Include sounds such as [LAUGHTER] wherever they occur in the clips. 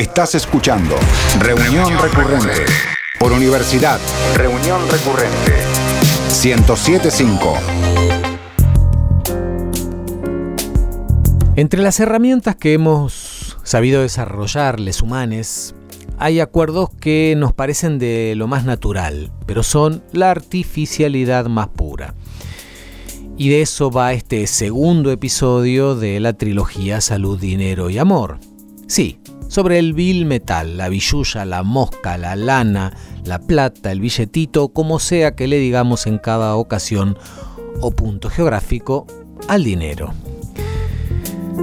Estás escuchando Reunión Recurrente por Universidad Reunión Recurrente 1075. Entre las herramientas que hemos sabido desarrollar, les humanes, hay acuerdos que nos parecen de lo más natural, pero son la artificialidad más pura. Y de eso va este segundo episodio de la trilogía Salud, Dinero y Amor. Sí, sobre el vil metal, la billulla, la mosca, la lana, la plata, el billetito, como sea que le digamos en cada ocasión o punto geográfico al dinero.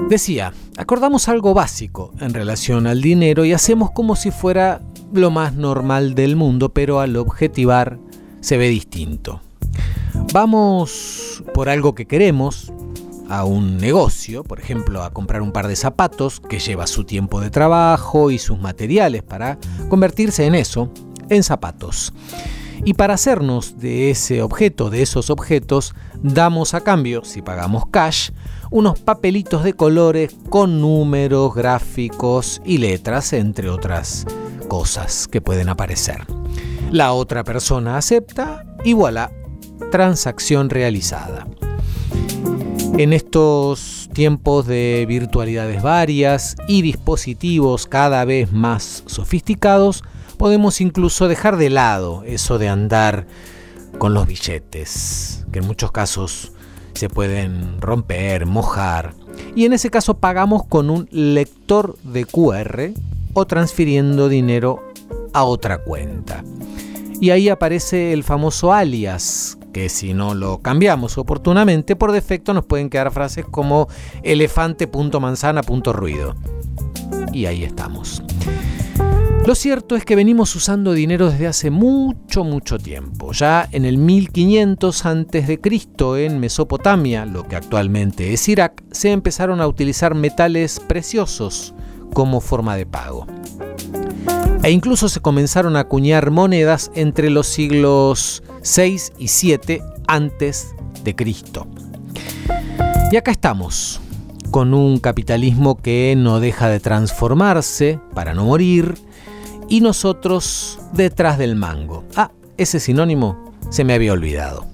Decía, acordamos algo básico en relación al dinero y hacemos como si fuera lo más normal del mundo, pero al objetivar se ve distinto. Vamos por algo que queremos, a un negocio, por ejemplo, a comprar un par de zapatos que lleva su tiempo de trabajo y sus materiales para convertirse en eso, en zapatos. Y para hacernos de ese objeto, de esos objetos, damos a cambio, si pagamos cash, unos papelitos de colores con números, gráficos y letras, entre otras cosas que pueden aparecer. La otra persona acepta y voilà, transacción realizada. En estos tiempos de virtualidades varias y dispositivos cada vez más sofisticados, podemos incluso dejar de lado eso de andar con los billetes, que en muchos casos se pueden romper, mojar, y en ese caso pagamos con un lector de QR o transfiriendo dinero a otra cuenta. Y ahí aparece el famoso alias, que si no lo cambiamos oportunamente, por defecto nos pueden quedar frases como elefante.manzana.ruido. Y ahí estamos. Lo cierto es que venimos usando dinero desde hace mucho, mucho tiempo. Ya en el 1500 a.C. en Mesopotamia, lo que actualmente es Irak, se empezaron a utilizar metales preciosos como forma de pago. E incluso se comenzaron a acuñar monedas entre los siglos 6 y 7 antes de Cristo. Y acá estamos, con un capitalismo que no deja de transformarse para no morir, y nosotros detrás del mango. Ah, ese sinónimo se me había olvidado.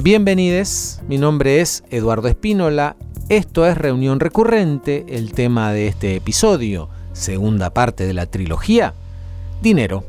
Bienvenidos, mi nombre es Eduardo Espínola, esto es Reunión Recurrente, el tema de este episodio, segunda parte de la trilogía, dinero.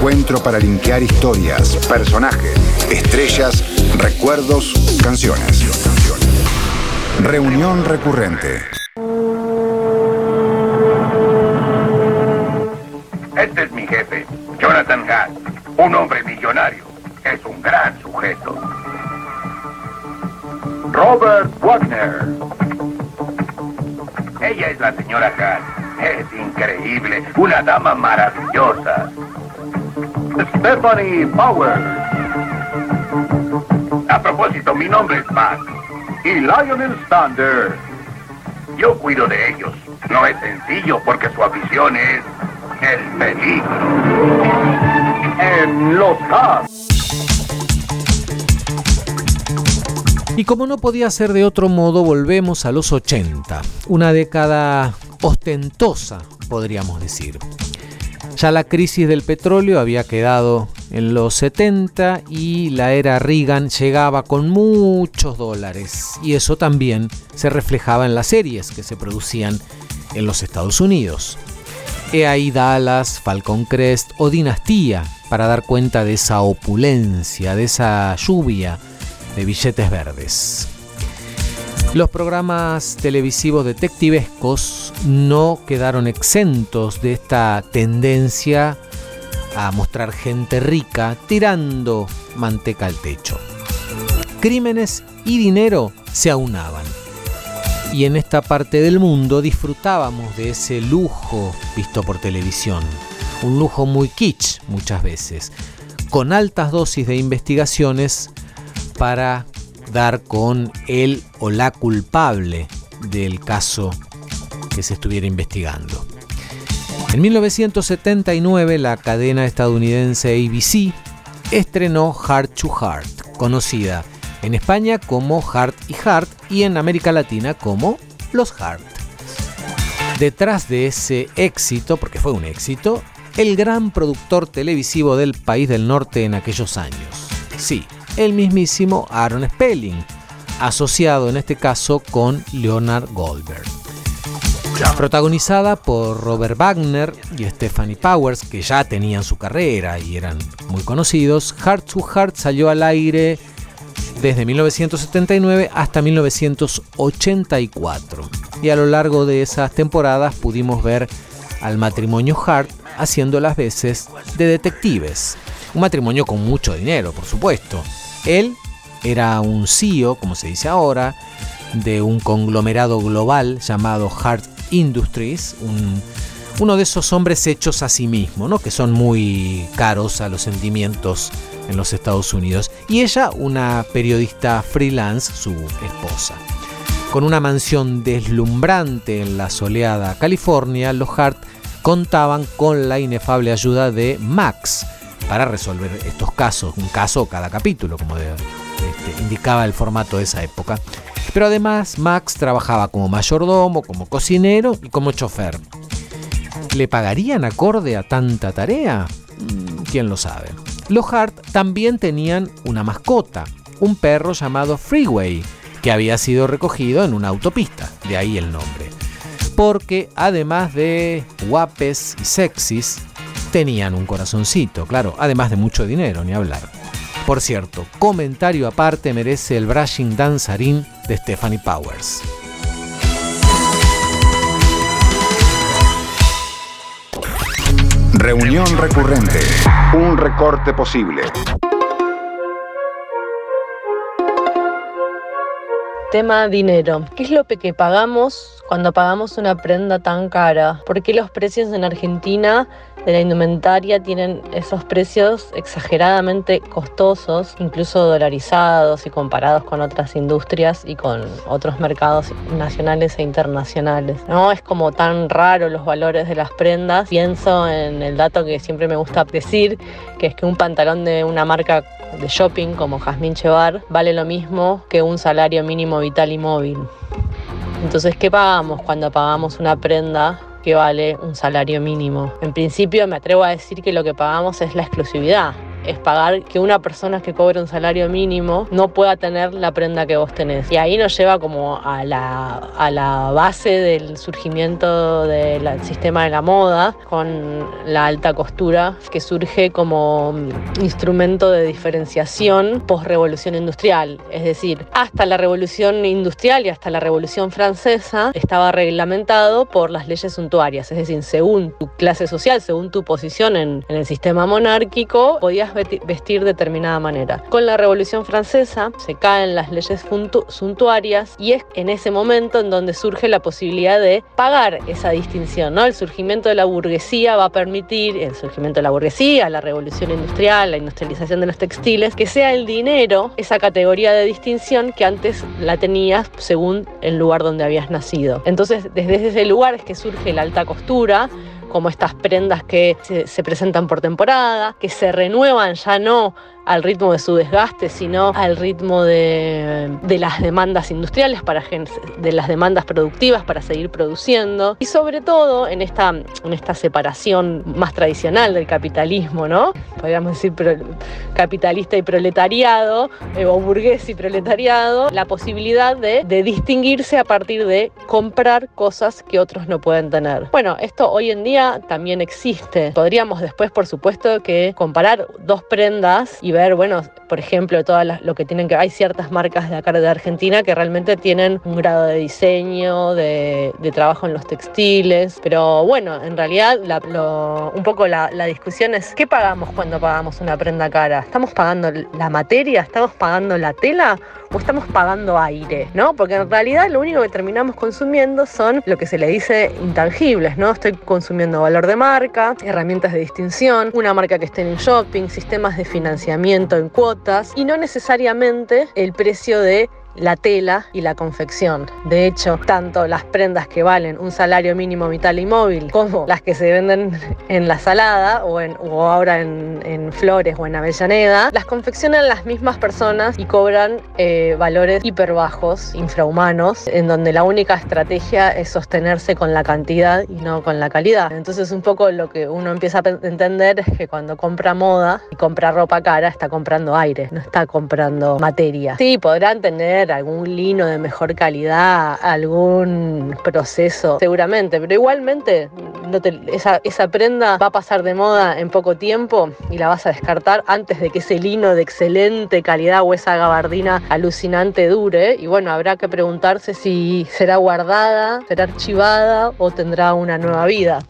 Encuentro para linkear historias, personajes, estrellas, recuerdos, canciones. Reunión recurrente. Este es mi jefe, Jonathan Hatt, un hombre millonario. Es un gran sujeto. Robert Wagner. Ella es la señora Hatt. Es increíble, una dama maravillosa. Powers. A propósito, mi nombre es Matt. Y Lionel Stander. Yo cuido de ellos. No es sencillo porque su afición es el peligro. En los Cubs. Y como no podía ser de otro modo, volvemos a los 80, una década ostentosa, podríamos decir. Ya la crisis del petróleo había quedado en los 70 y la era Reagan llegaba con muchos dólares y eso también se reflejaba en las series que se producían en los Estados Unidos. He ahí Dallas, Falcon Crest o Dinastía para dar cuenta de esa opulencia, de esa lluvia de billetes verdes. Los programas televisivos detectivescos no quedaron exentos de esta tendencia a mostrar gente rica tirando manteca al techo. Crímenes y dinero se aunaban. Y en esta parte del mundo disfrutábamos de ese lujo visto por televisión. Un lujo muy kitsch muchas veces, con altas dosis de investigaciones para dar con él o la culpable del caso que se estuviera investigando. En 1979 la cadena estadounidense ABC estrenó Heart to Heart, conocida en España como Heart y Heart y en América Latina como Los Heart. Detrás de ese éxito, porque fue un éxito, el gran productor televisivo del país del norte en aquellos años. Sí, el mismísimo Aaron Spelling, asociado en este caso con Leonard Goldberg. Protagonizada por Robert Wagner y Stephanie Powers, que ya tenían su carrera y eran muy conocidos, Heart to Heart salió al aire desde 1979 hasta 1984. Y a lo largo de esas temporadas pudimos ver al matrimonio Hart haciendo las veces de detectives. Un matrimonio con mucho dinero, por supuesto. Él era un CEO, como se dice ahora, de un conglomerado global llamado Hart Industries, un, uno de esos hombres hechos a sí mismo, ¿no? que son muy caros a los sentimientos en los Estados Unidos. Y ella, una periodista freelance, su esposa. Con una mansión deslumbrante en la soleada California, los Hart contaban con la inefable ayuda de Max para resolver estos casos, un caso cada capítulo, como de, este, indicaba el formato de esa época. Pero además Max trabajaba como mayordomo, como cocinero y como chofer. ¿Le pagarían acorde a tanta tarea? Mm, ¿Quién lo sabe? Los Hart también tenían una mascota, un perro llamado Freeway, que había sido recogido en una autopista, de ahí el nombre. Porque además de guapes y sexys, tenían un corazoncito, claro, además de mucho dinero, ni hablar. Por cierto, comentario aparte merece el brushing danzarín de Stephanie Powers. Reunión recurrente. Un recorte posible. Tema dinero. ¿Qué es lo que pagamos cuando pagamos una prenda tan cara? ¿Por qué los precios en Argentina de la indumentaria tienen esos precios exageradamente costosos, incluso dolarizados y comparados con otras industrias y con otros mercados nacionales e internacionales. No es como tan raro los valores de las prendas. Pienso en el dato que siempre me gusta decir, que es que un pantalón de una marca de shopping como Jazmín Chevar vale lo mismo que un salario mínimo vital y móvil. Entonces, ¿qué pagamos cuando pagamos una prenda que vale un salario mínimo? En principio me atrevo a decir que lo que pagamos es la exclusividad es pagar que una persona que cobre un salario mínimo no pueda tener la prenda que vos tenés. Y ahí nos lleva como a la, a la base del surgimiento del sistema de la moda con la alta costura que surge como instrumento de diferenciación post-revolución industrial. Es decir, hasta la revolución industrial y hasta la revolución francesa estaba reglamentado por las leyes suntuarias. Es decir, según tu clase social, según tu posición en, en el sistema monárquico, podías vestir de determinada manera. Con la Revolución Francesa se caen las leyes suntuarias y es en ese momento en donde surge la posibilidad de pagar esa distinción. ¿no? El surgimiento de la burguesía va a permitir, el surgimiento de la burguesía, la revolución industrial, la industrialización de los textiles, que sea el dinero esa categoría de distinción que antes la tenías según el lugar donde habías nacido. Entonces, desde ese lugar es que surge la alta costura, como estas prendas que se, presentan por temporada, que se renuevan ya no al ritmo de su desgaste, sino al ritmo de, las demandas industriales, para, de las demandas productivas para seguir produciendo. Y sobre todo en esta, en esta separación más tradicional del capitalismo, ¿no? Podríamos decir capitalista y proletariado, eh, o burgués y proletariado, la posibilidad de, de distinguirse a partir de comprar cosas que otros no pueden tener. Bueno, esto hoy en día también existe. Podríamos después, por supuesto, que comparar dos prendas y ver, bueno, por ejemplo, todo lo que tienen que. Hay ciertas marcas de acá de Argentina que realmente tienen un grado de diseño, de, trabajo en los textiles. Pero bueno, en realidad, un poco la, discusión es: ¿qué pagamos cuando pagamos una prenda cara? ¿Estamos pagando la materia? ¿Estamos pagando la tela? ¿O estamos pagando aire? ¿No? Porque en realidad lo único que terminamos consumiendo son lo que se le dice intangibles, ¿no? Estoy consumiendo valor de marca, herramientas de distinción, una marca que esté en shopping, sistemas de financiamiento en cuotas y no necesariamente el precio de la tela y la confección. De hecho, tanto las prendas que valen un salario mínimo vital y móvil como las que se venden [LAUGHS] en la salada o, en, ahora en, en, Flores o en Avellaneda, las confeccionan las mismas personas y cobran eh, valores hiper bajos, infrahumanos, en donde la única estrategia es sostenerse con la cantidad y no con la calidad. Entonces un poco lo que uno empieza a entender es que cuando compra moda y compra ropa cara está comprando aire, no está comprando materia. Sí, podrán tener algún lino de mejor calidad, algún proceso, seguramente, pero igualmente esa, esa prenda va a pasar de moda en poco tiempo y la vas a descartar antes de que ese lino de excelente calidad o esa gabardina alucinante dure. Y bueno, habrá que preguntarse si será guardada, será archivada o tendrá una nueva vida.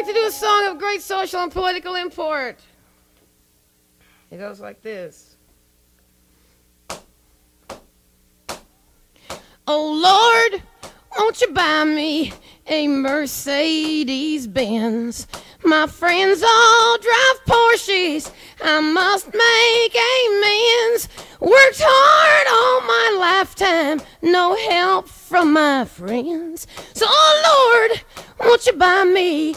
Like to do a song of great social and political import. It goes like this. Oh Lord, won't you buy me a Mercedes Benz? My friends all drive Porsches. I must make amends. Worked hard all my lifetime, no help from my friends. So, oh Lord, won't you buy me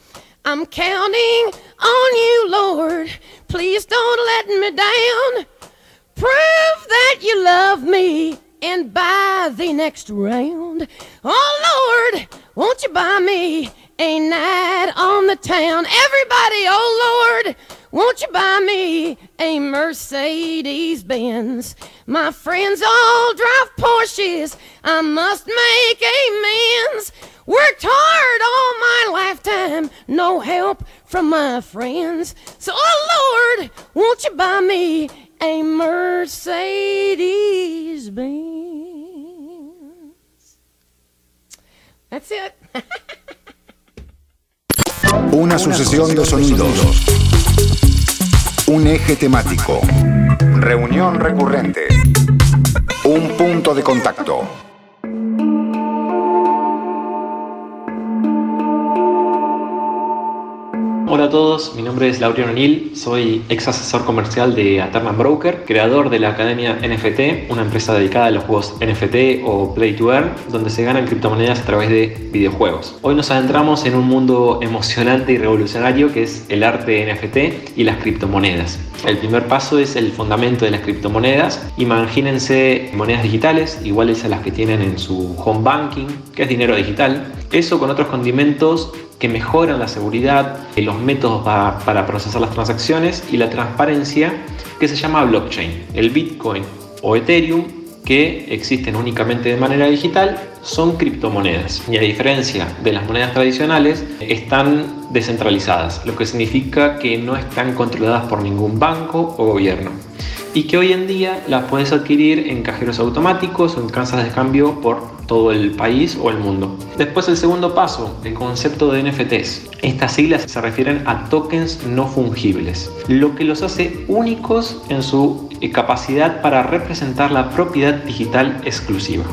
I'm counting on you, Lord. Please don't let me down. Prove that you love me and buy the next round. Oh Lord, won't you buy me a night on the town? Everybody, oh Lord, won't you buy me a Mercedes Benz? My friends all drive Porsches. I must make amends. Worked hard all my lifetime, no help from my friends. So, oh Lord, won't you buy me a Mercedes Benz? That's it. [LAUGHS] Una sucesión de sonidos. Un eje temático. Reunión recurrente. Un punto de contacto. Hola a todos, mi nombre es Lauriano O'Neill, soy ex asesor comercial de Aternan Broker, creador de la academia NFT, una empresa dedicada a los juegos NFT o Play to Earn, donde se ganan criptomonedas a través de videojuegos. Hoy nos adentramos en un mundo emocionante y revolucionario que es el arte NFT y las criptomonedas. El primer paso es el fundamento de las criptomonedas. Imagínense monedas digitales iguales a las que tienen en su home banking, que es dinero digital. Eso con otros condimentos que mejoran la seguridad, los métodos pa- para procesar las transacciones y la transparencia que se llama blockchain. El Bitcoin o Ethereum, que existen únicamente de manera digital, son criptomonedas. Y a diferencia de las monedas tradicionales, están descentralizadas, lo que significa que no están controladas por ningún banco o gobierno y que hoy en día las puedes adquirir en cajeros automáticos o en casas de cambio por todo el país o el mundo. Después el segundo paso, el concepto de NFTs. Estas siglas se refieren a tokens no fungibles, lo que los hace únicos en su eh, capacidad para representar la propiedad digital exclusiva.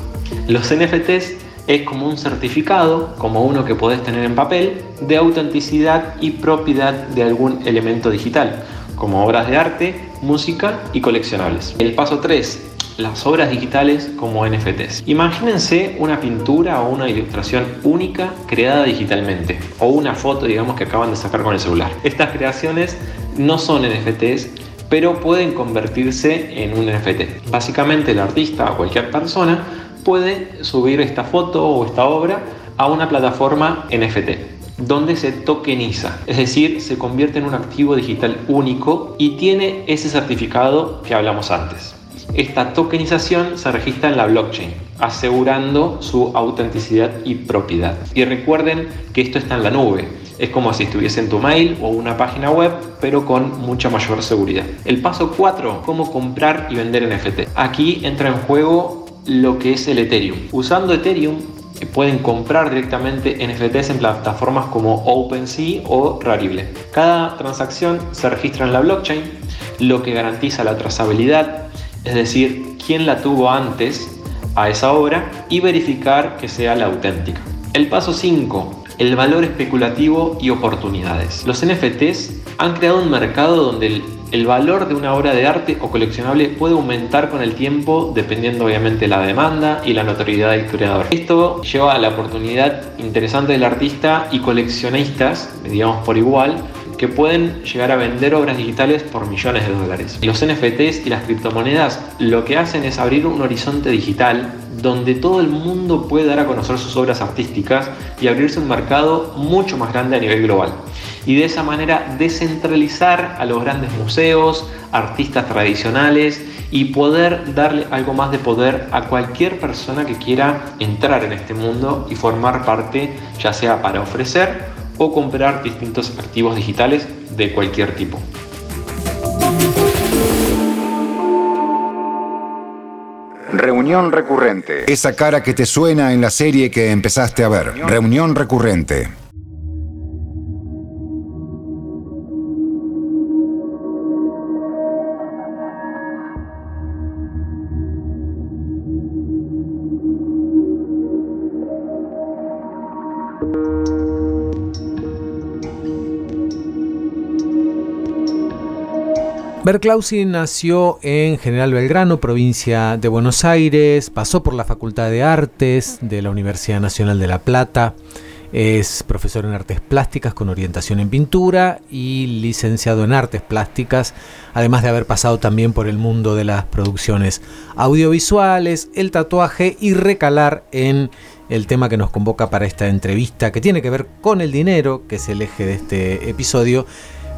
Los NFTs es como un certificado, como uno que podés tener en papel, de autenticidad y propiedad de algún elemento digital, como obras de arte, música y coleccionables. El paso 3, las obras digitales como NFTs. Imagínense una pintura o una ilustración única creada digitalmente, o una foto, digamos, que acaban de sacar con el celular. Estas creaciones no son NFTs, pero pueden convertirse en un NFT. Básicamente el artista o cualquier persona puede subir esta foto o esta obra a una plataforma NFT donde se tokeniza, es decir, se convierte en un activo digital único y tiene ese certificado que hablamos antes. Esta tokenización se registra en la blockchain, asegurando su autenticidad y propiedad. Y recuerden que esto está en la nube, es como si estuviese en tu mail o una página web, pero con mucha mayor seguridad. El paso 4, cómo comprar y vender NFT. Aquí entra en juego lo que es el Ethereum. Usando Ethereum eh, pueden comprar directamente NFTs en plataformas como OpenSea o Rarible. Cada transacción se registra en la blockchain, lo que garantiza la trazabilidad, es decir, quién la tuvo antes a esa obra y verificar que sea la auténtica. El paso 5, el valor especulativo y oportunidades. Los NFTs han creado un mercado donde el, valor de una obra de arte o coleccionable puede aumentar con el tiempo dependiendo obviamente de la demanda y la notoriedad del creador. Esto lleva a la oportunidad interesante del artista y coleccionistas, digamos por igual, que pueden llegar a vender obras digitales por millones de dólares. Los NFTs y las criptomonedas lo que hacen es abrir un horizonte digital donde todo el mundo puede dar a conocer sus obras artísticas y abrirse un mercado mucho más grande a nivel global. Y de esa manera descentralizar a los grandes museos, artistas tradicionales y poder darle algo más de poder a cualquier persona que quiera entrar en este mundo y formar parte, ya sea para ofrecer o comprar distintos activos digitales de cualquier tipo. Reunión recurrente. Esa cara que te suena en la serie que empezaste a ver. Reunión recurrente. Berklausi nació en General Belgrano, provincia de Buenos Aires, pasó por la Facultad de Artes de la Universidad Nacional de La Plata, es profesor en artes plásticas con orientación en pintura y licenciado en artes plásticas, además de haber pasado también por el mundo de las producciones audiovisuales, el tatuaje y recalar en el tema que nos convoca para esta entrevista, que tiene que ver con el dinero, que es el eje de este episodio,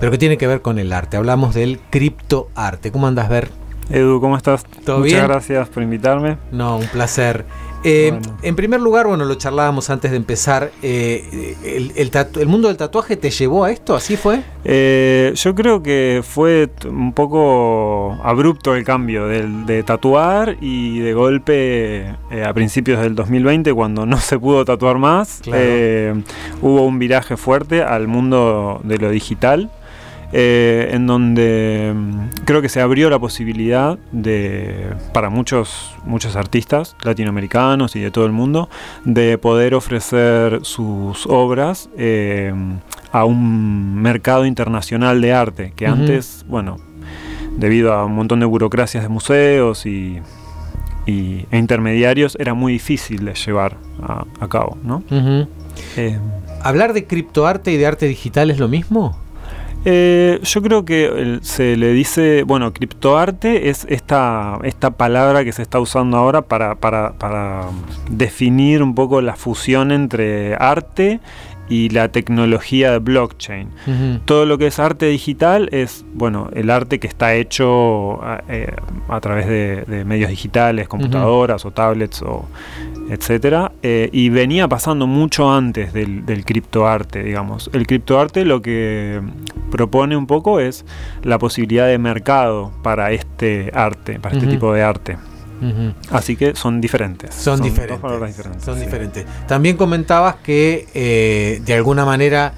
pero que tiene que ver con el arte. Hablamos del criptoarte. ¿Cómo andas, Ver? Edu, ¿cómo estás? ¿Todo Muchas bien? gracias por invitarme. No, un placer. Eh, Bueno. En primer lugar, bueno, lo charlábamos antes de empezar. eh, el, el tatu- el mundo del tatuaje te llevó a esto? ¿Así fue? Eh, yo creo que fue un poco abrupto el cambio de tatuar y de golpe a principios del 2020 cuando no se pudo tatuar más, Claro. hubo un viraje fuerte al mundo de lo digital. Eh, en donde mm, creo que se abrió la posibilidad de para muchos muchos artistas latinoamericanos y de todo el mundo de poder ofrecer sus obras eh, a un mercado internacional de arte que antes bueno debido a un montón de burocracias de museos y, y- e intermediarios era muy difícil de llevar a, a cabo ¿no? Eh, ¿Hablar de criptoarte y de arte digital es lo mismo? Eh, yo creo que se le dice, bueno, criptoarte es esta, esta palabra que se está usando ahora para, para, para definir un poco la fusión entre arte y la tecnología de blockchain. Todo lo que es arte digital es, bueno, el arte que está hecho a, eh, a través de, de medios digitales, computadoras o tablets o etcétera, eh, y venía pasando mucho antes del, del criptoarte, digamos. El criptoarte lo que propone un poco es la posibilidad de mercado para este arte, para este tipo de arte. Así que son diferentes. Son, dos diferentes. diferentes, Son sí. diferentes. También comentabas que eh, de alguna manera,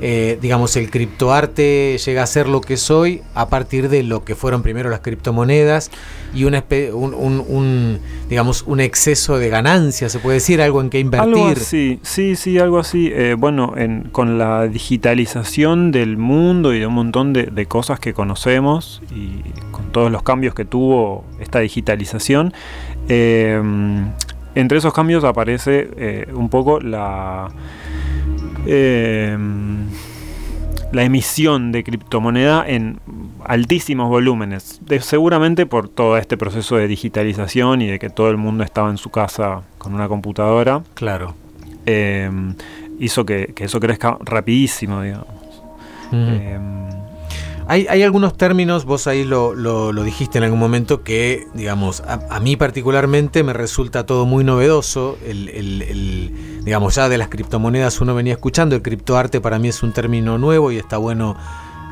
eh, digamos, el criptoarte llega a ser lo que es hoy a partir de lo que fueron primero las criptomonedas y una espe- un, un- un, digamos, un exceso de ganancias, se puede decir, algo en que invertir. Algo así, sí, sí, algo así. Eh, bueno, en- con la digitalización del mundo y de un montón de, de cosas que conocemos y con todos los cambios que tuvo esta digitalización, eh, entre esos cambios aparece eh, un poco la, eh, la emisión de criptomoneda en altísimos volúmenes, de- seguramente por todo este proceso de digitalización y de que todo el mundo estaba en su casa con una computadora, Claro. eh, hizo que, que eso crezca rapidísimo, digamos. Hay, algunos términos, vos ahí lo, lo- dijiste en algún momento, que, digamos, a, mí particularmente me resulta todo muy novedoso. El, digamos, ya de las criptomonedas uno venía escuchando, el criptoarte para mí es un término nuevo y está bueno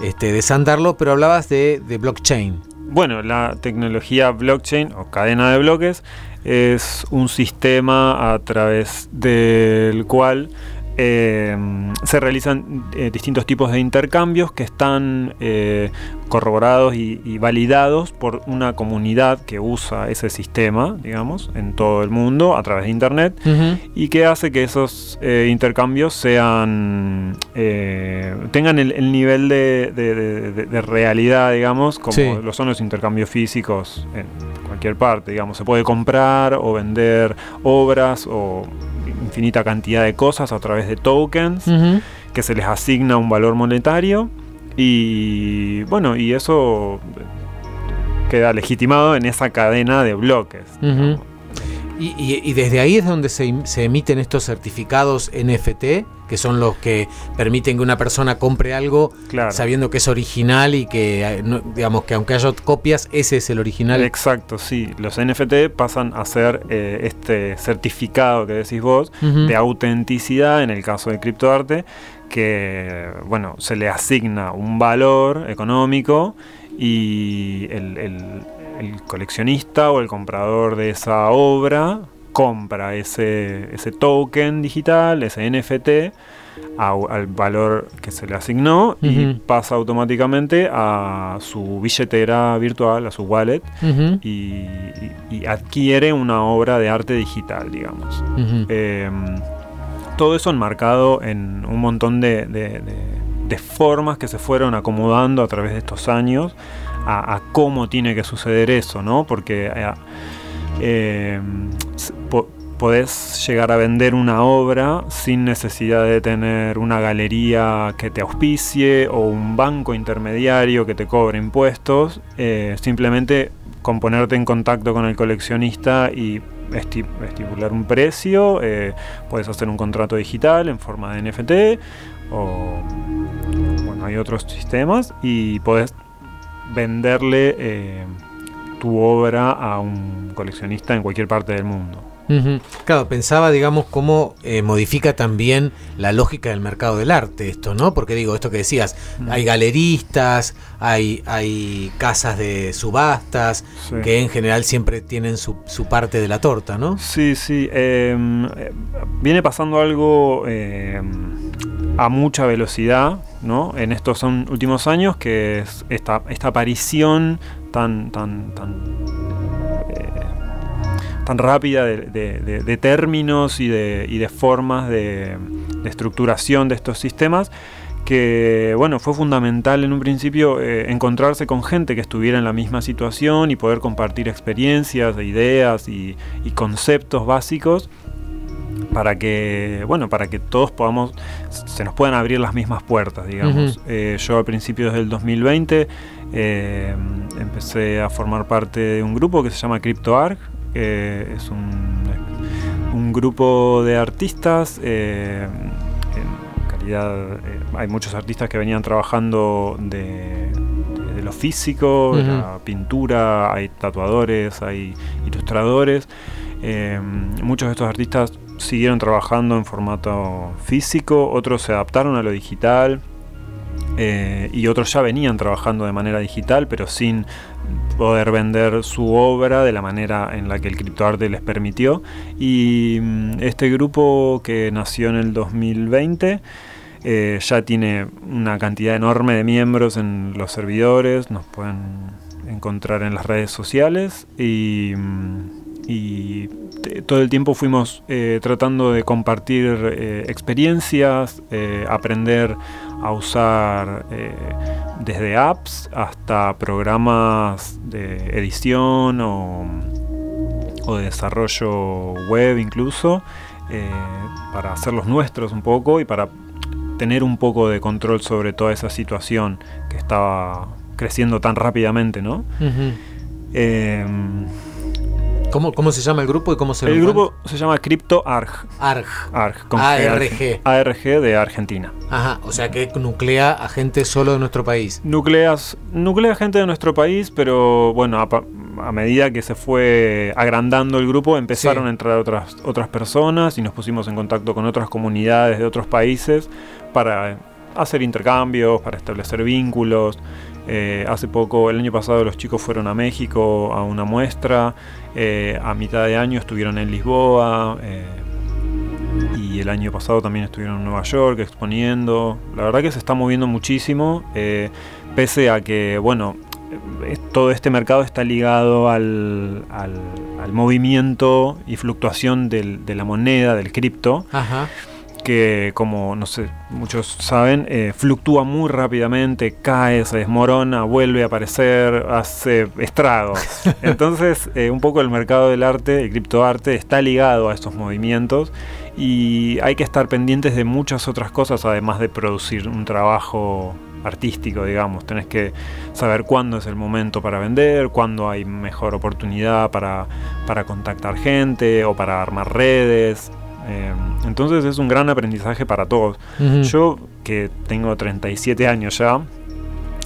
este, desandarlo, pero hablabas de blockchain. Bueno, la tecnología blockchain o cadena de bloques es un sistema a través del cual eh, se realizan eh, distintos tipos de intercambios que están eh, corroborados y, y validados por una comunidad que usa ese sistema, digamos, en todo el mundo a través de Internet y que hace que esos eh, intercambios sean tengan el, el nivel de, de- de- de- de realidad, digamos, como Sí. lo son los intercambios físicos en cualquier parte, digamos. Se puede comprar o vender obras o infinita cantidad de cosas a través de tokens que se les asigna un valor monetario y bueno, y eso queda legitimado en esa cadena de bloques. Y, y- y desde ahí es donde se, se emiten estos certificados NFT, que son los que permiten que una persona compre algo Claro. sabiendo que es original y que, eh, digamos, que aunque haya copias, ese es el original. Exacto, sí. Los NFT pasan a ser eh, este certificado que decís vos de autenticidad en el caso del criptoarte, que bueno, se le asigna un valor económico y el, el- el coleccionista o el comprador de esa obra compra ese, ese token digital, ese NFT, al valor que se le asignó y pasa automáticamente a su billetera virtual, a su wallet, y, y- y adquiere una obra de arte digital, digamos. Eh, todo eso enmarcado en un montón de, de- de- de formas que se fueron acomodando a través de estos años a, a cómo tiene que suceder eso, ¿no? Porque eh, eh, podés llegar a vender una obra sin necesidad de tener una galería que te auspicie o un banco intermediario que te cobre impuestos, eh, simplemente con ponerte en contacto con el coleccionista y esti- estipular un precio, eh, puedes hacer un contrato digital en forma de NFT o bueno, hay otros sistemas y podés venderle eh, tu obra a un coleccionista en cualquier parte del mundo. Claro, pensaba, digamos, cómo eh, modifica también la lógica del mercado del arte esto, ¿no? Porque digo, esto que decías, hay galeristas, hay, hay casas de subastas, Sí. que en general siempre tienen su, su parte de la torta, ¿no? Sí, sí. eh, eh, viene pasando algo eh, a mucha velocidad, ¿no? En estos últimos años, que es esta, esta aparición tan, tan, tan, eh, tan rápida de, de- términos y de, y formas de, estructuración de estos sistemas que bueno, fue fundamental en un principio eh, encontrarse con gente que estuviera en la misma situación y poder compartir experiencias, ideas y conceptos básicos para que bueno, para que todos podamos se nos puedan abrir las mismas puertas, digamos. Eh, yo a principios del 2020 eh, empecé a formar parte de un grupo que se llama CryptoArc, que es un, un grupo de artistas eh, en calidad hay muchos artistas que venían trabajando de, de- lo físico, Ujú. la pintura, hay tatuadores, hay ilustradores. Eh, muchos de estos artistas siguieron trabajando en formato físico, otros se adaptaron a lo digital eh, y otros ya venían trabajando de manera digital, pero sin poder vender su obra de la manera en la que el criptoarte les permitió. Y mm, este grupo que nació en el 2020 eh, ya tiene una cantidad enorme de miembros en los servidores, nos pueden encontrar en las redes sociales y, mm, y todo el tiempo fuimos eh, tratando de compartir eh, experiencias, eh, aprender a usar desde apps hasta programas de edición o, o de desarrollo web incluso, para hacerlos nuestros un poco y para tener un poco de control sobre toda esa situación que estaba creciendo tan rápidamente, ¿no? ¿Cómo, ¿Cómo se llama el grupo y cómo se el lo grupo se llama CryptoArg. ARG. ARG, con ARG. ARG de Argentina. Ajá, o sea que nuclea a gente solo de nuestro país. Nucleas, nuclea gente de nuestro país, pero bueno, a, a medida que se fue agrandando el grupo, empezaron Sí. a entrar otras, otras personas y nos pusimos en contacto con otras comunidades de otros países para hacer intercambios, para establecer vínculos. Eh, hace poco, el año pasado, los chicos fueron a México a una muestra. Eh, a mitad de año estuvieron en Lisboa. eh, y el año pasado también estuvieron en Nueva York exponiendo. La verdad que se está moviendo muchísimo, eh, pese a que, bueno, todo este mercado está ligado al, al- al movimiento y fluctuación del- de la moneda, del cripto, Ajá. Que como, no sé, muchos saben, eh, fluctúa muy rápidamente, cae, se desmorona, vuelve a aparecer, hace estragos. [LAUGHS] Entonces, eh, un poco el mercado del arte, el criptoarte, está ligado a estos movimientos y hay que estar pendientes de muchas otras cosas, además de producir un trabajo artístico, digamos. Tenés que saber cuándo es el momento para vender, cuándo hay mejor oportunidad para, para contactar gente o para armar redes. Eh, entonces es un gran aprendizaje para todos. Yo, que tengo 37 años ya,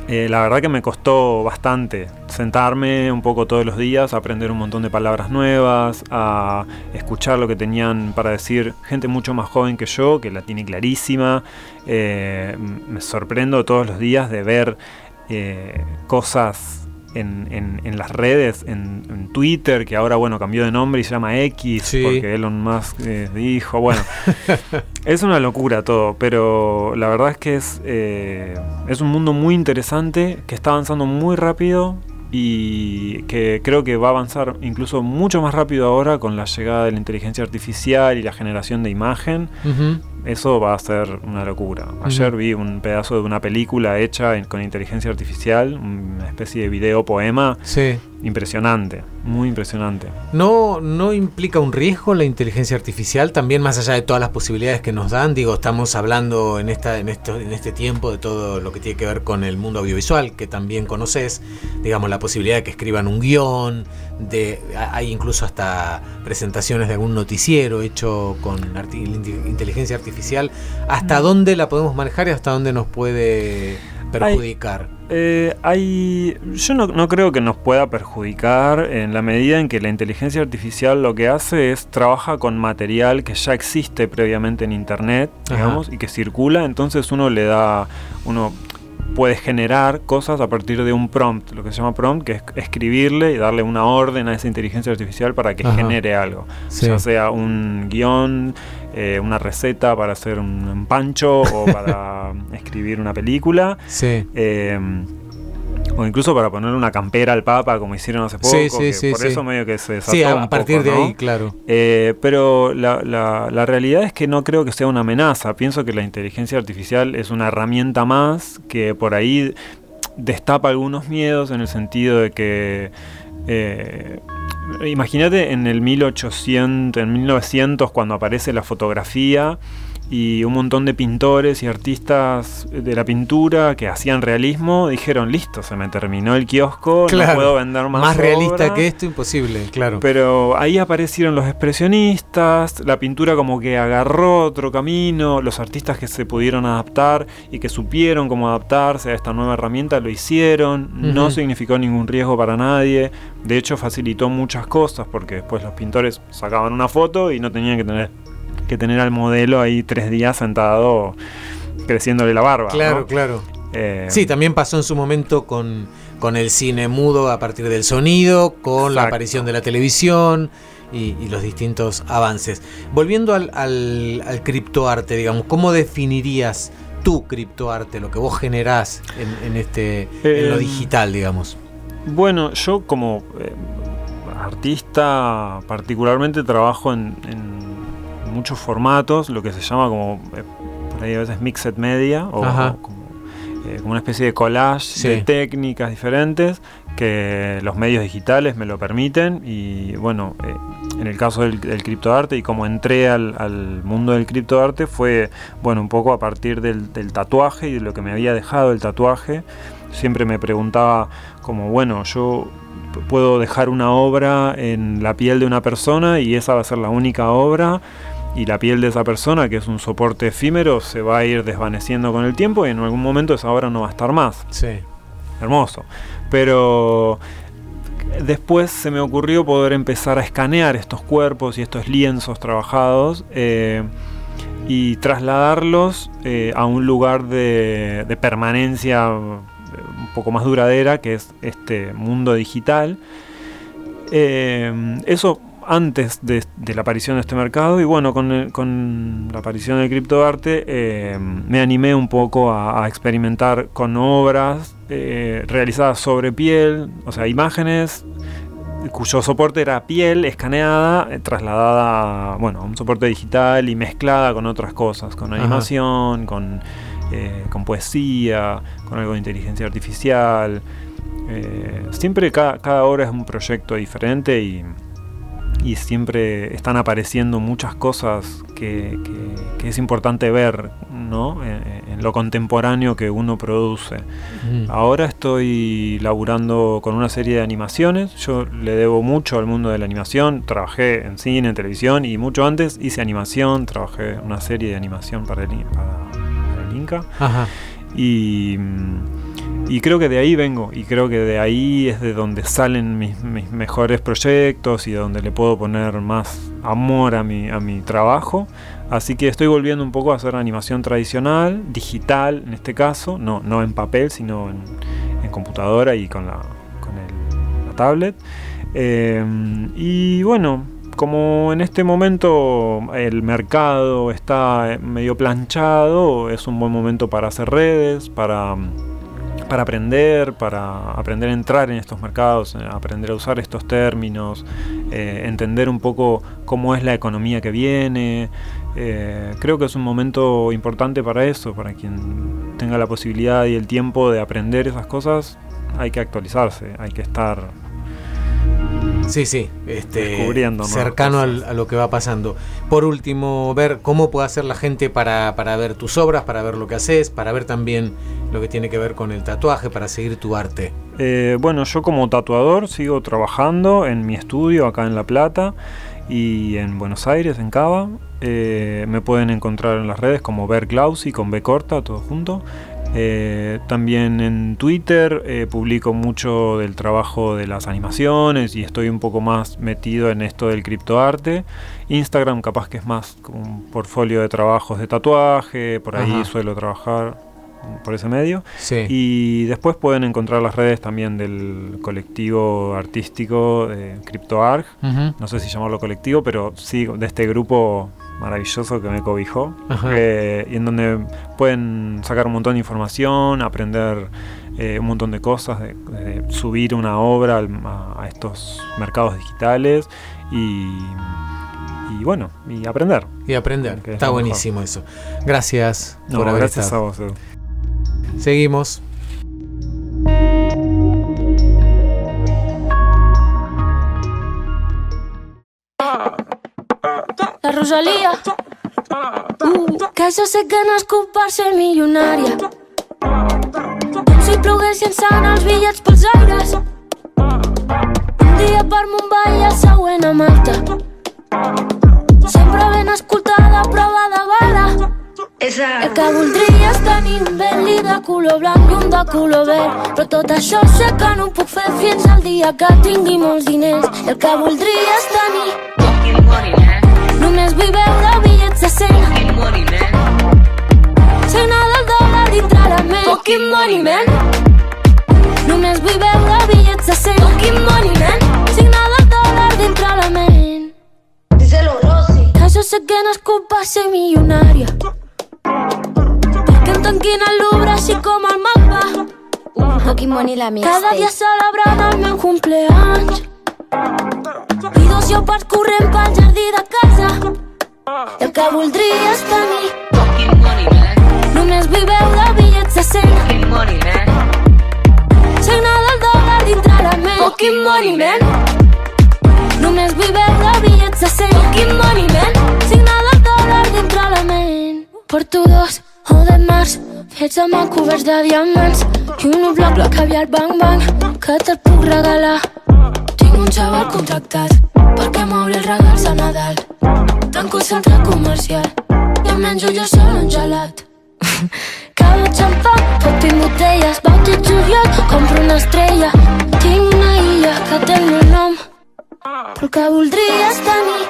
eh, la verdad que me costó bastante sentarme un poco todos los días, aprender un montón de palabras nuevas, a escuchar lo que tenían para decir gente mucho más joven que yo, que la tiene clarísima. Eh, me sorprendo todos los días de ver eh, cosas en, en- en las redes, en, en Twitter, que ahora bueno cambió de nombre y se llama X, Sí. porque Elon Musk eh, dijo, bueno, [LAUGHS] es una locura todo, pero la verdad es que es, eh, es un mundo muy interesante, que está avanzando muy rápido y que creo que va a avanzar incluso mucho más rápido ahora con la llegada de la inteligencia artificial y la generación de imagen. Ujú. Eso va a ser una locura. Ayer vi un pedazo de una película hecha en- con inteligencia artificial, una especie de video poema Sí. Impresionante, muy impresionante. ¿No, ¿No implica un riesgo la inteligencia artificial? También más allá de todas las posibilidades que nos dan, digo, estamos hablando en, esta, en, esto, en este tiempo de todo lo que tiene que ver con el mundo audiovisual, que también conoces, digamos, la posibilidad de que escriban un guion, de, hay incluso hasta presentaciones de algún noticiero hecho con arti- inteligencia artificial. ¿Hasta dónde la podemos manejar y hasta dónde nos puede perjudicar? Eh, hay, yo no, no creo que nos pueda perjudicar en la medida en que la inteligencia artificial lo que hace es trabaja con material que ya existe previamente en internet, Ajá. digamos, y que circula, entonces uno le da, uno puede generar cosas a partir de un prompt, lo que se llama prompt, que es escribirle y darle una orden a esa inteligencia artificial para que Ajá. genere algo, Sí. ya sea un guion, eh, una receta para hacer un, un pancho o para [LAUGHS] escribir una película. Sí. Eh, o incluso para poner una campera al Papa, como hicieron hace poco. Sí, sí, que sí, por eso medio que se desató Sí, a, un partir poco, de ¿no? ahí, claro. Eh, pero la, la- la realidad es que no creo que sea una amenaza. Pienso que la inteligencia artificial es una herramienta más que por ahí destapa algunos miedos en el sentido de que... eh, Imagínate en el 1800, en 1900, cuando aparece la fotografía y un montón de pintores y artistas de la pintura que hacían realismo dijeron, listo, se me terminó el kiosco, Claro. no puedo vender más. Más realista obra". que esto, imposible, claro. Pero ahí aparecieron los expresionistas, la pintura como que agarró otro camino, los artistas que se pudieron adaptar y que supieron cómo adaptarse a esta nueva herramienta lo hicieron, no significó ningún riesgo para nadie, de hecho facilitó muchas cosas porque después los pintores sacaban una foto y no tenían que tener que tener al modelo ahí tres días sentado creciéndole la barba. Claro, ¿no? claro. Eh, Sí, también pasó en su momento con, con el cine mudo a partir del sonido, con la aparición de la televisión y, y los distintos avances. Volviendo al, al, al criptoarte, digamos, ¿cómo definirías tu criptoarte, lo que vos generás en, en este, en lo Eh, digital, digamos? Bueno, yo como eh, artista particularmente trabajo en, en muchos formatos, lo que se llama como, eh, por ahí a veces mixed media, o, Ajá. o como, eh, como una especie de collage Sí. de técnicas diferentes que los medios digitales me lo permiten y bueno, eh, en el caso del, del criptoarte y como entré al, al mundo del criptoarte fue, bueno, un poco a partir del, del tatuaje y de lo que me había dejado el tatuaje. Siempre me preguntaba como, bueno, yo puedo dejar una obra en la piel de una persona y esa va a ser la única obra y la piel de esa persona, que es un soporte efímero, se va a ir desvaneciendo con el tiempo y en algún momento esa obra no va a estar más. Sí. Hermoso. Pero después se me ocurrió poder empezar a escanear estos cuerpos y estos lienzos trabajados eh, y trasladarlos eh, a un lugar de, de permanencia eh, un poco más duradera, que es este mundo digital. Eh, eso antes de, de la aparición de este mercado y bueno, con, el- con la aparición del criptoarte eh, me animé un poco a, a experimentar con obras eh, realizadas sobre piel, o sea, imágenes cuyo soporte era piel escaneada, eh, trasladada a, bueno, a un soporte digital y mezclada con otras cosas, con Ajá. animación, con, eh, con poesía, con algo de inteligencia artificial. Siempre cada, cada obra es un proyecto diferente y, y siempre están apareciendo muchas cosas que, que- que es importante ver ¿no? en, en lo contemporáneo que uno produce. Mm. Ahora estoy laburando con una serie de animaciones. Yo le debo mucho al mundo de la animación. Trabajé en cine, en televisión y mucho antes hice animación. Trabajé una serie de animación para el, In- para- para el Inca. Ajá. Y, y creo que de ahí vengo. Y creo que de ahí es de donde salen mis, mis mejores proyectos y de donde le puedo poner más amor a mi, a mi trabajo. Así que estoy volviendo un poco a hacer animación tradicional, digital en este caso, no, no en papel, sino en, en computadora y con la, con el- tablet. Eh, y bueno, como en este momento el mercado está medio planchado, es un buen momento para hacer redes, para, para aprender, para aprender a entrar en estos mercados, eh, aprender a usar estos términos, eh, entender un poco cómo es la economía que viene. Eh, creo que es un momento importante para eso, para quien tenga la posibilidad y el tiempo de aprender esas cosas, hay que actualizarse, hay que estar Sí, sí, este, cercano al- a lo que va pasando. Por último, ver cómo puede hacer la gente para, para ver tus obras, para ver lo que haces, para ver también lo que tiene que ver con el tatuaje, para seguir tu arte. Eh, bueno, yo como tatuador sigo trabajando en mi estudio acá en La Plata y en Buenos Aires, en Cava. Eh, me pueden encontrar en las redes como Ver Clausi con B corta, todo junto. Eh, también en Twitter eh, publico mucho del trabajo de las animaciones y estoy un poco más metido en esto del criptoarte. Instagram capaz que es más como un portfolio de trabajos de tatuaje, por ahí Ajá. suelo trabajar por ese medio. Sí. Y después pueden encontrar las redes también del colectivo artístico de CryptoArg. No sé si llamarlo colectivo, pero sí de este grupo maravilloso que me cobijó. Eh, y en donde pueden sacar un montón de información, aprender eh, un montón de cosas, de, de subir una obra al- a, a estos mercados digitales y, y bueno, y aprender. Y aprender. Es Está mejor. buenísimo eso. Gracias No, por haber gracias estado. a vos, Edu. Seguimos. Rosalía. Uh, que jo sé que nascut per ser milionària. Com si ploguessin sant els bitllets pels aires. Un dia per Mumbai i el següent a Malta. Sempre ben escoltada, prova de bala. El que voldria és tenir un Bentley de color blanc i un de color verd. Però tot això sé que no ho puc fer fins al dia que tingui molts diners. El que voldria és tenir Només vull veure bitllets de 100 Signar del dòlar dintre la ment Fucking money, man. Només vull veure bitllets de 100 Fucking money, man. Signar del dòlar dintre la ment Díselo, Rosy. Que jo sé que nascut per ser milionària Perquè em tanquin al Louvre així com el mapa. Fucking Money la Cada dia mixtape. celebrant el meu cumpleaños i dos llopards corrent pel jardí de casa. El que voldria és tenir Només vull veure bitllets de 100 Signar del dòlar dintre la ment. Fucking money, man. Només vull veure bitllets de 100 Fucking money, man. Signar del dòlar dintre la ment. Porto dos o de març. Fets amb el coberts de diamants. I un bloc bloc caviar bang bang Que te'l puc regalar Tinc un xaval contractat perquè m'obri els regals a Nadal. Tanco el centre comercial i em menjo jo sol un gelat. [LAUGHS] Cada xampà, pot tinc botelles, bautit juliol, compro una estrella. Tinc una illa que té el meu nom, però que voldria és tenir.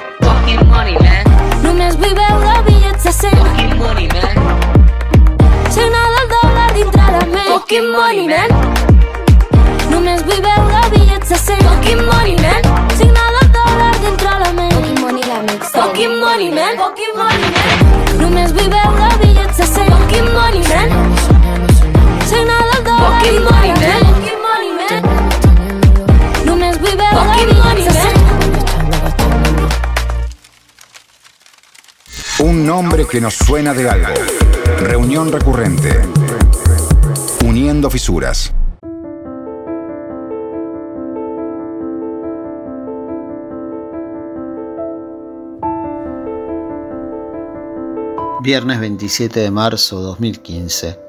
Només vull veure bitllets de 100 Signar del dòlar dintre la ment Fucking money, man Només vull veure bitllets de 100 Fucking money, man. Signar del dòlar dintre la ment Fucking Money la mixtape. Fucking money, man. Fucking money, man. Només vull veure bitllets de 100 Fucking money, man. Signar del dòlar Fucking money, man. Fucking money, man. Només vull veure bitllets de 100 Un nombre que nos suena de algo. Reunión recurrente. Uniendo fisuras. Viernes 27 de marzo 2015.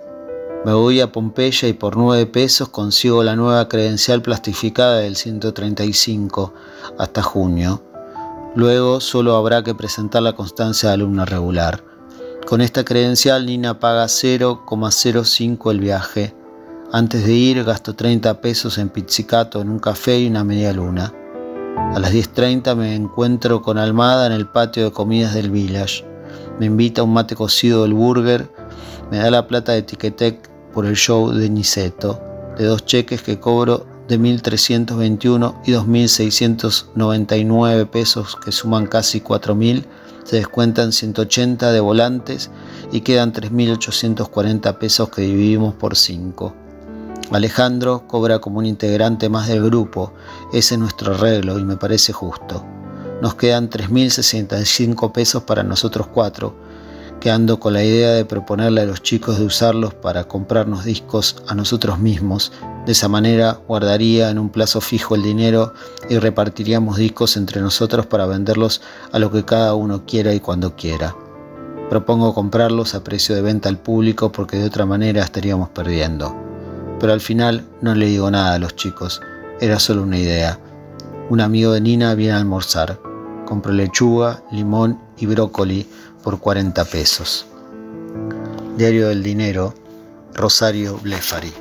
Me voy a Pompeya y por 9 pesos consigo la nueva credencial plastificada del 135 hasta junio. Luego solo habrá que presentar la constancia de alumna regular. Con esta credencial Nina paga 0,05 el viaje. Antes de ir gasto 30 pesos en pizzicato en un café y una media luna. A las 10.30 me encuentro con Almada en el patio de comidas del Village. Me invita a un mate cocido del burger, me da la plata de Ticketek por el show de Niceto, de dos cheques que cobro de 1.321 y 2.699 pesos que suman casi 4.000, se descuentan 180 de volantes y quedan 3.840 pesos que dividimos por 5. Alejandro cobra como un integrante más del grupo, ese es nuestro arreglo y me parece justo. Nos quedan 3.065 pesos para nosotros cuatro, quedando con la idea de proponerle a los chicos de usarlos para comprarnos discos a nosotros mismos. De esa manera guardaría en un plazo fijo el dinero y repartiríamos discos entre nosotros para venderlos a lo que cada uno quiera y cuando quiera. Propongo comprarlos a precio de venta al público porque de otra manera estaríamos perdiendo. Pero al final no le digo nada a los chicos, era solo una idea. Un amigo de Nina viene a almorzar. Compro lechuga, limón y brócoli por 40 pesos. Diario del Dinero, Rosario Blefari.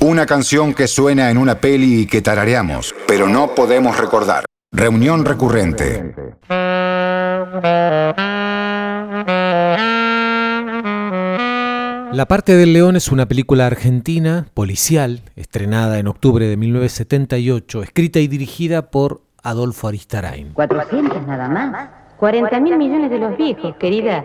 Una canción que suena en una peli y que tarareamos, pero no podemos recordar. Reunión recurrente. La parte del león es una película argentina, policial, estrenada en octubre de 1978, escrita y dirigida por Adolfo Aristarain. 400 nada más. 40 mil millones de los viejos, querida.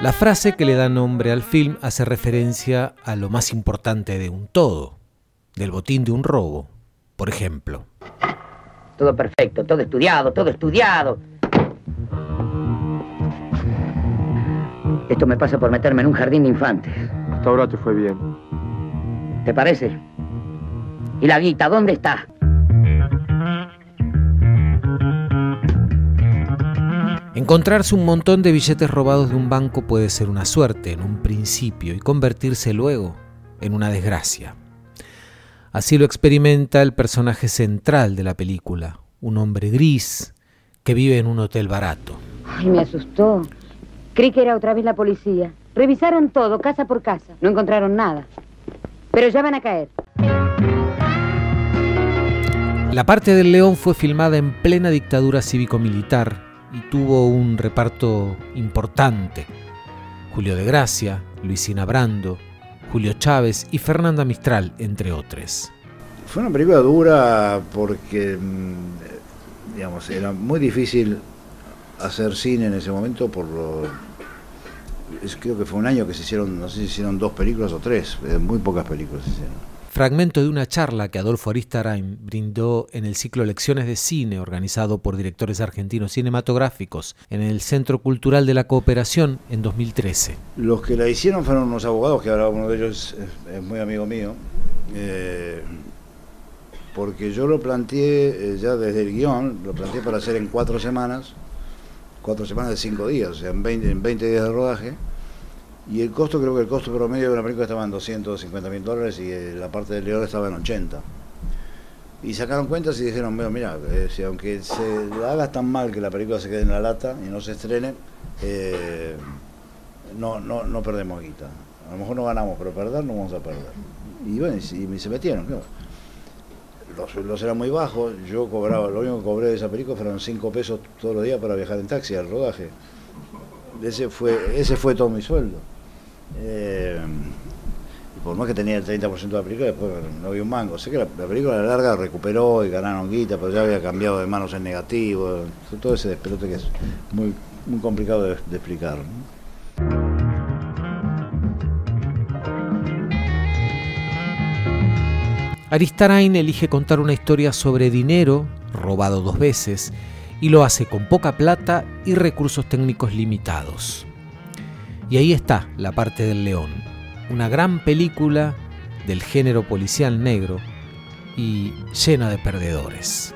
La frase que le da nombre al film hace referencia a lo más importante de un todo, del botín de un robo, por ejemplo. Todo perfecto, todo estudiado, todo estudiado. Esto me pasa por meterme en un jardín de infantes. Hasta ahora te fue bien. ¿Te parece? ¿Y la guita dónde está? Encontrarse un montón de billetes robados de un banco puede ser una suerte en un principio y convertirse luego en una desgracia. Así lo experimenta el personaje central de la película, un hombre gris que vive en un hotel barato. Ay, me asustó. Creí que era otra vez la policía. Revisaron todo, casa por casa. No encontraron nada. Pero ya van a caer. La parte del león fue filmada en plena dictadura cívico-militar y tuvo un reparto importante. Julio de Gracia, Luisina Brando, Julio Chávez y Fernanda Mistral, entre otros. Fue una película dura porque, mm, digamos, era muy difícil hacer cine en ese momento por lo... es- creo que fue un año que se hicieron, no sé si hicieron dos películas o tres, eh, muy pocas películas se hicieron. Fragmento de una charla que Adolfo Aristarain brindó en el ciclo Lecciones de Cine organizado por directores argentinos cinematográficos en el Centro Cultural de la Cooperación en 2013. Los que la hicieron fueron unos abogados, que ahora uno de ellos es, es muy amigo mío, eh, porque yo lo planteé eh, ya desde el guion, lo planteé para hacer en cuatro semanas, cuatro semanas de cinco días, o sea, en 20, en 20 días de rodaje, y el costo, creo que el costo promedio de una película estaba en 250 mil dólares y eh, la parte del león estaba en 80. Y sacaron cuentas y dijeron, bueno, mira, eh, si aunque se la hagas tan mal que la película se quede en la lata y no se estrene, eh, no, no, no perdemos guita. A lo mejor no ganamos, pero perder no vamos a perder. Y bueno, y, y se metieron, claro. Los sueldos eran muy bajos, yo cobraba, lo único que cobré de esa película fueron 5 pesos todos los días para viajar en taxi al rodaje. Ese fue, ese fue todo mi sueldo. Eh, por más que tenía el 30% de la película, después no había un mango. Sé que la, la película a la larga recuperó y ganaron guita, pero ya había cambiado de manos en negativo. Todo ese despelote que es muy, muy complicado de, explicar. Aristarain elige contar una historia sobre dinero robado dos veces y lo hace con poca plata y recursos técnicos limitados. Y ahí está la parte del león, una gran película del género policial negro y llena de perdedores.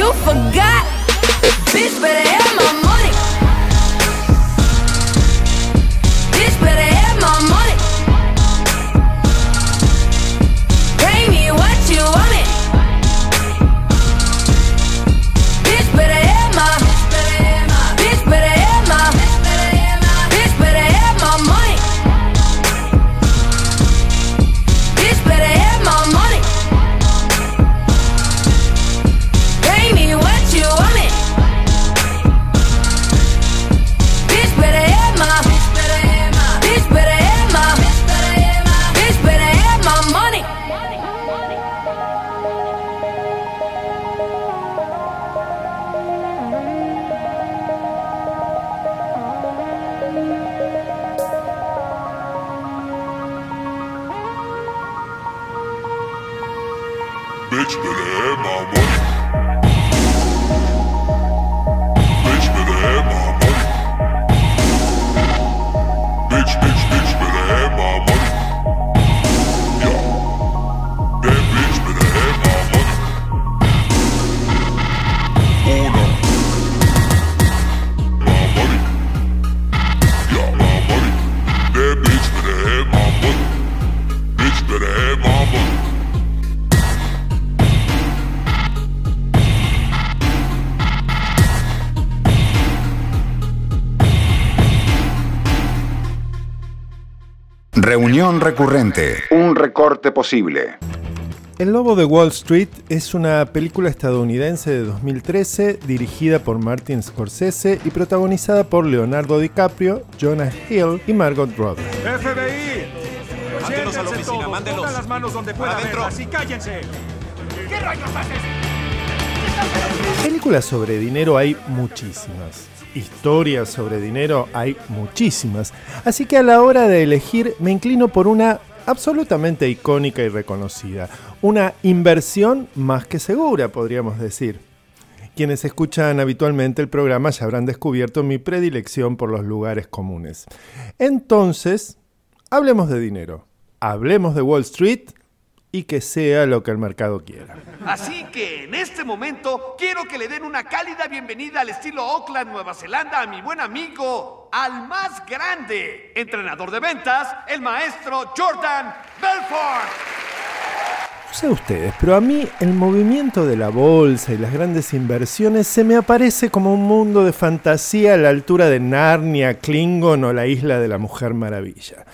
You forgot. Bitch better have my money. Reunión recurrente. Un recorte posible. El Lobo de Wall Street es una película estadounidense de 2013 dirigida por Martin Scorsese y protagonizada por Leonardo DiCaprio, Jonah Hill y Margot Robbie. FBI. Mándelos a la oficina, todos, mándelos. Pongan las manos donde puedan Adentro. verlas y cállense. ¿Qué rayos haces? Películas sobre dinero hay muchísimas. Historias sobre dinero hay muchísimas. Así que a la hora de elegir me inclino por una absolutamente icónica y reconocida. Una inversión más que segura, podríamos decir. Quienes escuchan habitualmente el programa ya habrán descubierto mi predilección por los lugares comunes. Entonces, hablemos de dinero. Hablemos de Wall Street y que sea lo que el mercado quiera. Así que en este momento quiero que le den una cálida bienvenida al estilo Auckland, Nueva Zelanda, a mi buen amigo, al más grande entrenador de ventas, el maestro Jordan Belfort. No sé ustedes, pero a mí el movimiento de la bolsa y las grandes inversiones se me aparece como un mundo de fantasía a la altura de Narnia, Klingon o la isla de la Mujer Maravilla.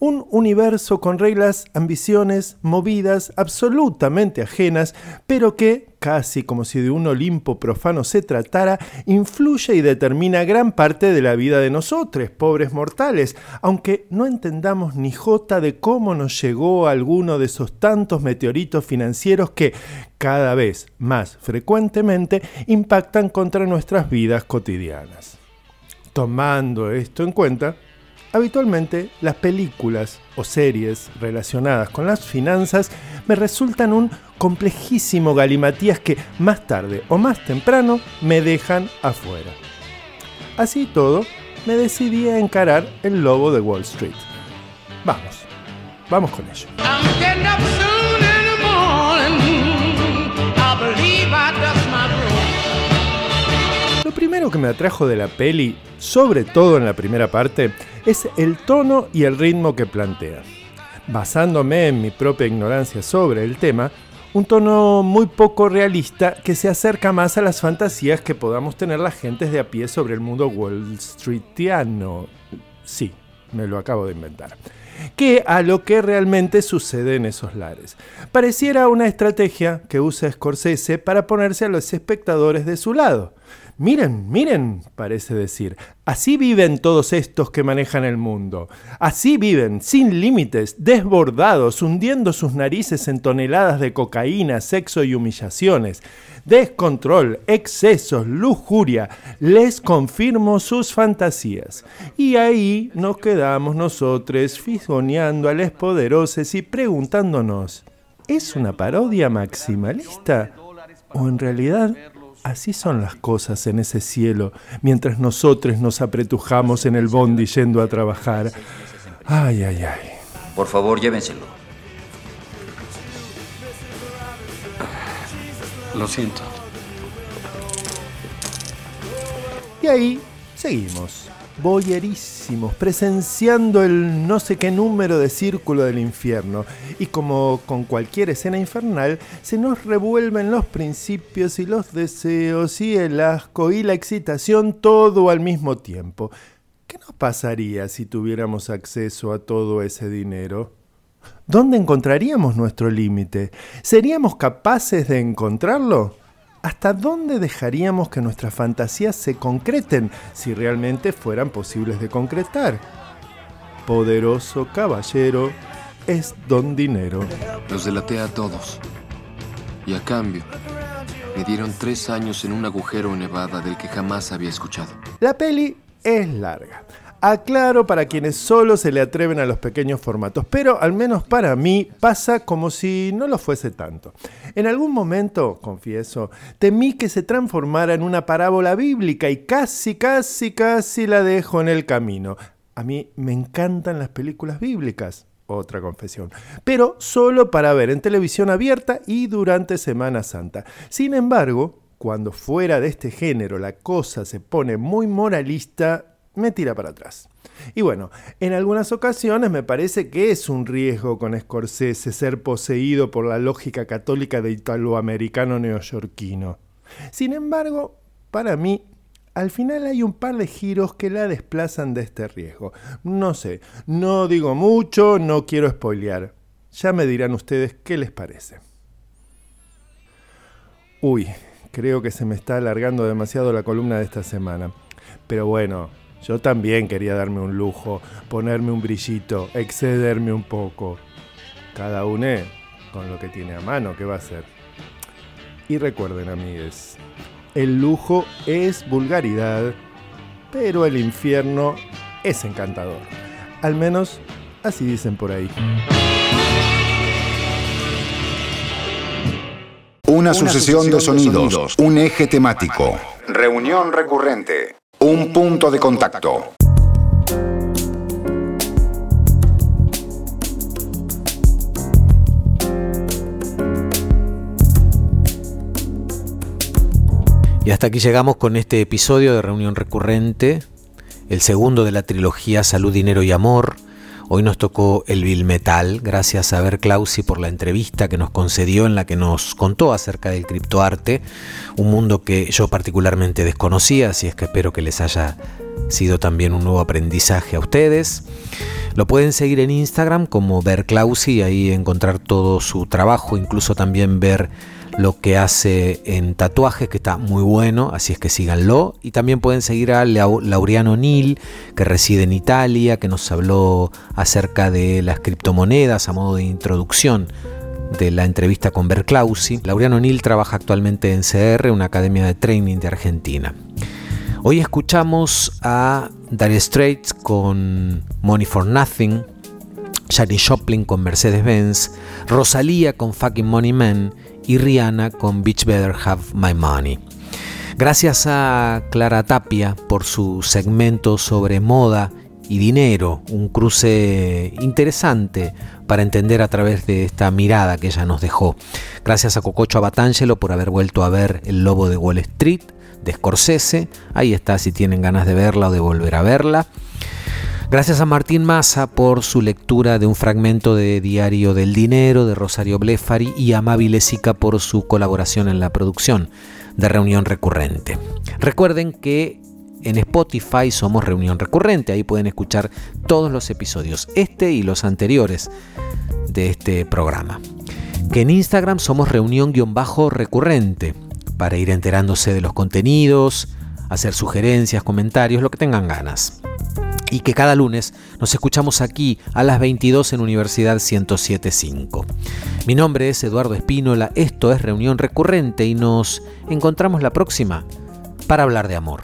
Un universo con reglas, ambiciones, movidas absolutamente ajenas, pero que, casi como si de un Olimpo profano se tratara, influye y determina gran parte de la vida de nosotros, pobres mortales, aunque no entendamos ni jota de cómo nos llegó alguno de esos tantos meteoritos financieros que, cada vez más frecuentemente, impactan contra nuestras vidas cotidianas. Tomando esto en cuenta, Habitualmente las películas o series relacionadas con las finanzas me resultan un complejísimo galimatías que más tarde o más temprano me dejan afuera. Así todo, me decidí a encarar el lobo de Wall Street. Vamos, vamos con ello. Broom. primero que me atrajo de la peli, sobre todo en la primera parte, es el tono y el ritmo que plantea. Basándome en mi propia ignorancia sobre el tema, un tono muy poco realista que se acerca más a las fantasías que podamos tener las gentes de a pie sobre el mundo Wall Streetiano. Sí, me lo acabo de inventar. Que a lo que realmente sucede en esos lares. Pareciera una estrategia que usa Scorsese para ponerse a los espectadores de su lado. Miren, miren, parece decir, así viven todos estos que manejan el mundo. Así viven, sin límites, desbordados, hundiendo sus narices en toneladas de cocaína, sexo y humillaciones. Descontrol, excesos, lujuria, les confirmo sus fantasías. Y ahí nos quedamos nosotros fisgoneando a los poderosos y preguntándonos, ¿es una parodia maximalista? ¿O en realidad Así son las cosas en ese cielo, mientras nosotros nos apretujamos en el bondi yendo a trabajar. Ay, ay, ay. Por favor, llévenselo. Lo siento. Y ahí seguimos, boyerísimos, presenciando el no sé qué número de círculo del infierno. Y como con cualquier escena infernal, se nos revuelven los principios y los deseos y el asco y la excitación todo al mismo tiempo. ¿Qué nos pasaría si tuviéramos acceso a todo ese dinero? ¿Dónde encontraríamos nuestro límite? ¿Seríamos capaces de encontrarlo? ¿Hasta dónde dejaríamos que nuestras fantasías se concreten si realmente fueran posibles de concretar? Poderoso caballero es don dinero. Los delaté a todos. Y a cambio, me dieron tres años en un agujero en Nevada del que jamás había escuchado. La peli es larga. Aclaro para quienes solo se le atreven a los pequeños formatos, pero al menos para mí pasa como si no lo fuese tanto. En algún momento, confieso, temí que se transformara en una parábola bíblica y casi, casi, casi la dejo en el camino. A mí me encantan las películas bíblicas, otra confesión, pero solo para ver en televisión abierta y durante Semana Santa. Sin embargo, cuando fuera de este género la cosa se pone muy moralista, me tira para atrás. Y bueno, en algunas ocasiones me parece que es un riesgo con Scorsese ser poseído por la lógica católica de italoamericano neoyorquino. Sin embargo, para mí, al final hay un par de giros que la desplazan de este riesgo. No sé, no digo mucho, no quiero spoilear. Ya me dirán ustedes qué les parece. Uy, creo que se me está alargando demasiado la columna de esta semana. Pero bueno, yo también quería darme un lujo, ponerme un brillito, excederme un poco. Cada uno con lo que tiene a mano, ¿qué va a ser? Y recuerden, amigues, el lujo es vulgaridad, pero el infierno es encantador. Al menos así dicen por ahí. Una sucesión de sonidos, un eje temático. Reunión recurrente. Un punto de contacto. Y hasta aquí llegamos con este episodio de Reunión Recurrente, el segundo de la trilogía Salud, Dinero y Amor. Hoy nos tocó el Bill Metal, gracias a Ver Clausi por la entrevista que nos concedió en la que nos contó acerca del criptoarte, un mundo que yo particularmente desconocía, así es que espero que les haya sido también un nuevo aprendizaje a ustedes. Lo pueden seguir en Instagram como Ver Clausi, ahí encontrar todo su trabajo, incluso también ver lo que hace en tatuajes, que está muy bueno, así es que síganlo. Y también pueden seguir a Laureano Nil, que reside en Italia, que nos habló acerca de las criptomonedas a modo de introducción de la entrevista con Berclausi. Laureano Nil trabaja actualmente en CR, una academia de training de Argentina. Hoy escuchamos a Dire Straits con Money for Nothing, Janis Joplin con Mercedes-Benz, Rosalía con Fucking Money Man y Rihanna con Bitch Better Have My Money. Gracias a Clara Tapia por su segmento sobre moda y dinero, un cruce interesante para entender a través de esta mirada que ella nos dejó. Gracias a Cococho Abatangelo por haber vuelto a ver El Lobo de Wall Street de Scorsese. Ahí está si tienen ganas de verla o de volver a verla. Gracias a Martín Massa por su lectura de un fragmento de Diario del Dinero de Rosario Blefari y a Mavi Lesica por su colaboración en la producción de Reunión Recurrente. Recuerden que en Spotify somos Reunión Recurrente, ahí pueden escuchar todos los episodios, este y los anteriores de este programa. Que en Instagram somos Reunión-Recurrente, para ir enterándose de los contenidos, hacer sugerencias, comentarios, lo que tengan ganas y que cada lunes nos escuchamos aquí a las 22 en Universidad 1075. Mi nombre es Eduardo Espínola, esto es Reunión Recurrente y nos encontramos la próxima para hablar de amor.